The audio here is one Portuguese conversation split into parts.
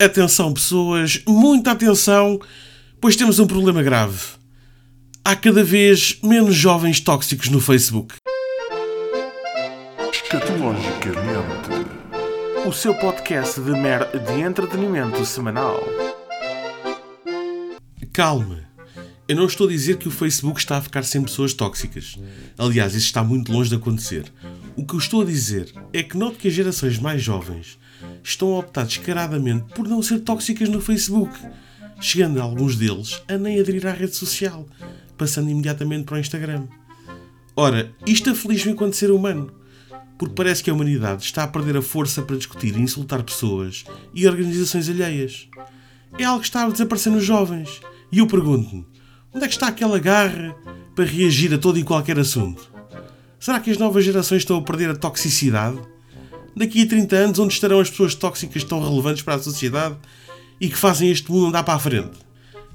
Atenção, pessoas, muita atenção, pois temos um problema grave. Há cada vez menos jovens tóxicos no Facebook. Escatologicamente, o seu podcast de, mer de entretenimento semanal. Calma. Eu não estou a dizer que o Facebook está a ficar sem pessoas tóxicas. Aliás, isso está muito longe de acontecer. O que eu estou a dizer é que noto que as gerações mais jovens estão a optar descaradamente por não ser tóxicas no Facebook, chegando a alguns deles a nem aderir à rede social, passando imediatamente para o Instagram. Ora, isto aflige-me enquanto ser humano, porque parece que a humanidade está a perder a força para discutir e insultar pessoas e organizações alheias. É algo que está a desaparecer nos jovens. E eu pergunto-me, onde é que está aquela garra para reagir a todo e qualquer assunto? Será que as novas gerações estão a perder a toxicidade? Daqui a 30 anos, onde estarão as pessoas tóxicas tão relevantes para a sociedade e que fazem este mundo andar para a frente?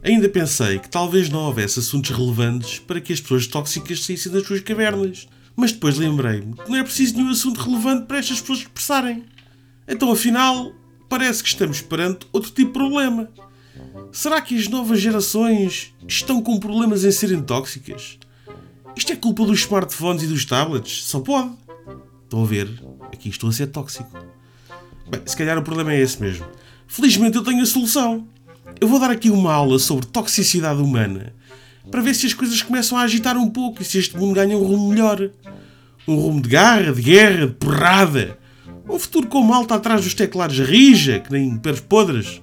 Ainda pensei que talvez não houvesse assuntos relevantes para que as pessoas tóxicas saíssem das suas cavernas. Mas depois lembrei-me que não é preciso nenhum assunto relevante para estas pessoas expressarem. Então, afinal, parece que estamos perante outro tipo de problema. Será que as novas gerações estão com problemas em serem tóxicas? Isto é culpa dos smartphones e dos tablets? Só pode. Estão a ver? Aqui estou a ser tóxico. Bem, se calhar o problema é esse mesmo. Felizmente eu tenho a solução. Eu vou dar aqui uma aula sobre toxicidade humana para ver se as coisas começam a agitar um pouco e se este mundo ganha um rumo melhor. Um rumo de garra, de guerra, de porrada. Um futuro com malta atrás dos teclados rija, que nem peros podres.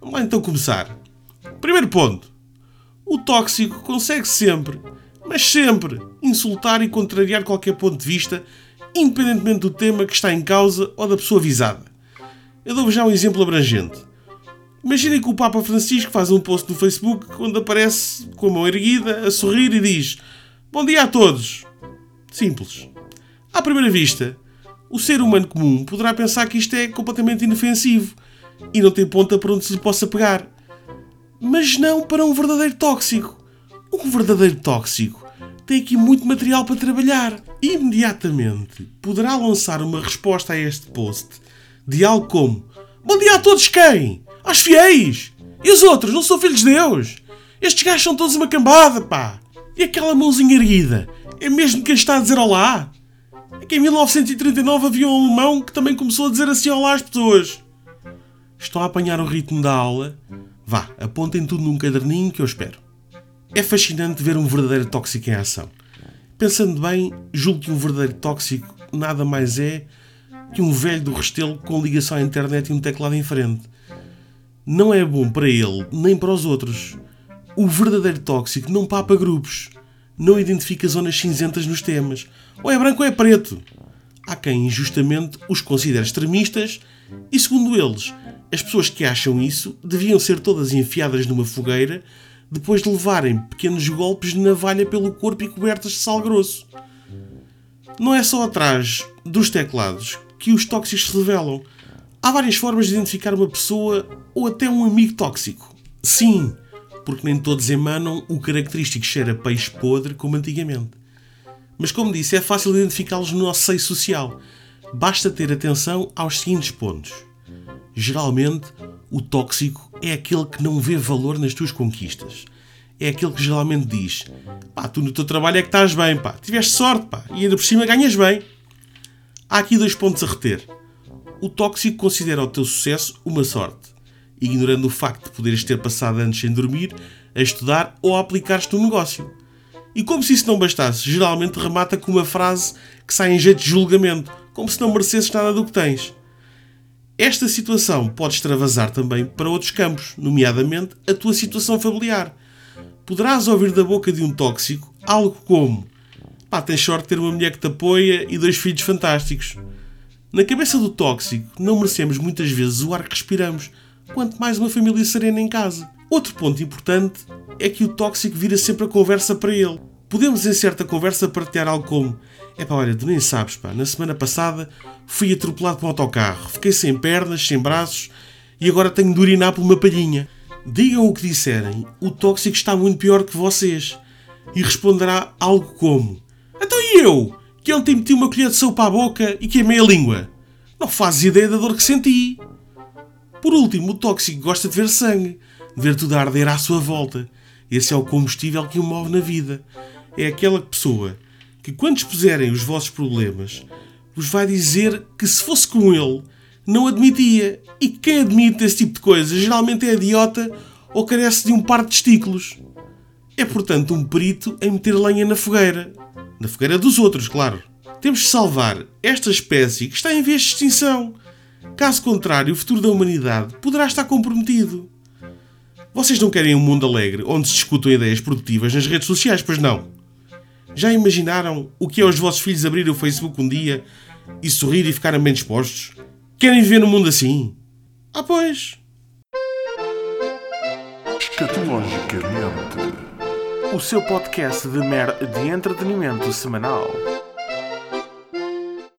Vamos lá então começar. Primeiro ponto. O tóxico consegue sempre, mas sempre, insultar e contrariar qualquer ponto de vista independentemente do tema que está em causa ou da pessoa visada. Eu dou-vos já um exemplo abrangente. Imaginem que o Papa Francisco faz um post no Facebook onde aparece com a mão erguida, a sorrir e diz: Bom dia a todos. Simples. À primeira vista, o ser humano comum poderá pensar que isto é completamente inofensivo e não tem ponta para onde se lhe possa pegar. Mas não para um verdadeiro tóxico. Um verdadeiro tóxico tem aqui muito material para trabalhar. Imediatamente poderá lançar uma resposta a este post de algo como: Bom dia a todos quem? Aos fiéis! E os outros? Não são filhos de Deus? Estes gajos são todos uma cambada, pá! E aquela mãozinha erguida? É mesmo quem está a dizer olá? É que em 1939 havia um alemão que também começou a dizer assim olá às pessoas. Estão a apanhar o ritmo da aula? Vá, apontem tudo num caderninho que eu espero. É fascinante ver um verdadeiro tóxico em ação. Pensando bem, julgo que um verdadeiro tóxico nada mais é que um velho do Restelo com ligação à internet e um teclado em frente. Não é bom para ele, nem para os outros. O verdadeiro tóxico não papa grupos, não identifica zonas cinzentas nos temas. Ou é branco ou é preto. Há quem injustamente os considere extremistas e, segundo eles, as pessoas que acham isso deviam ser todas enfiadas numa fogueira depois de levarem pequenos golpes de navalha pelo corpo e cobertas de sal grosso. Não é só atrás dos teclados que os tóxicos se revelam. Há várias formas de identificar uma pessoa ou até um amigo tóxico. Sim, porque nem todos emanam o característico cheiro a peixe podre como antigamente. Mas, como disse, é fácil identificá-los no nosso seio social. Basta ter atenção aos seguintes pontos. Geralmente, o tóxico é aquele que não vê valor nas tuas conquistas. É aquele que geralmente diz: pá, tu no teu trabalho é que estás bem, pá, tiveste sorte, pá, e ainda por cima ganhas bem. Há aqui dois pontos a reter. O tóxico considera o teu sucesso uma sorte, ignorando o facto de poderes ter passado anos sem dormir, a estudar ou a aplicar-te no negócio. E como se isso não bastasse, geralmente remata com uma frase que sai em jeito de julgamento, como se não merecesses nada do que tens. Esta situação pode extravasar também para outros campos, nomeadamente a tua situação familiar. Poderás ouvir da boca de um tóxico algo como: pá, tens sorte de ter uma mulher que te apoia e dois filhos fantásticos. Na cabeça do tóxico, não merecemos muitas vezes o ar que respiramos, quanto mais uma família serena em casa. Outro ponto importante é que o tóxico vira sempre a conversa para ele. Podemos, em certa conversa, partilhar algo como: É pá, olha, tu nem sabes, pá, na semana passada fui atropelado por um autocarro, fiquei sem pernas, sem braços e agora tenho de urinar por uma palhinha. Digam o que disserem, o tóxico está muito pior que vocês. E responderá algo como: Então e eu? Que ontem meti uma colher de sopa à boca e queimei a língua. Não fazes ideia da dor que senti. Por último, o tóxico gosta de ver sangue, de ver tudo arder à sua volta. Esse é o combustível que o move na vida. É aquela pessoa que, quando expuserem os vossos problemas, vos vai dizer que se fosse com ele, não admitia. E que quem admite esse tipo de coisa geralmente é idiota ou carece de um par de testículos. É, portanto, um perito em meter lenha na fogueira. Na fogueira dos outros, claro. Temos de salvar esta espécie que está em vez de extinção. Caso contrário, o futuro da humanidade poderá estar comprometido. Vocês não querem um mundo alegre onde se discutam ideias produtivas nas redes sociais, pois não? Já imaginaram o que é os vossos filhos abrirem o Facebook um dia e sorrir e ficarem bem dispostos? Querem viver num mundo assim? Ah, pois. Escatologicamente. O seu podcast de mer de entretenimento semanal.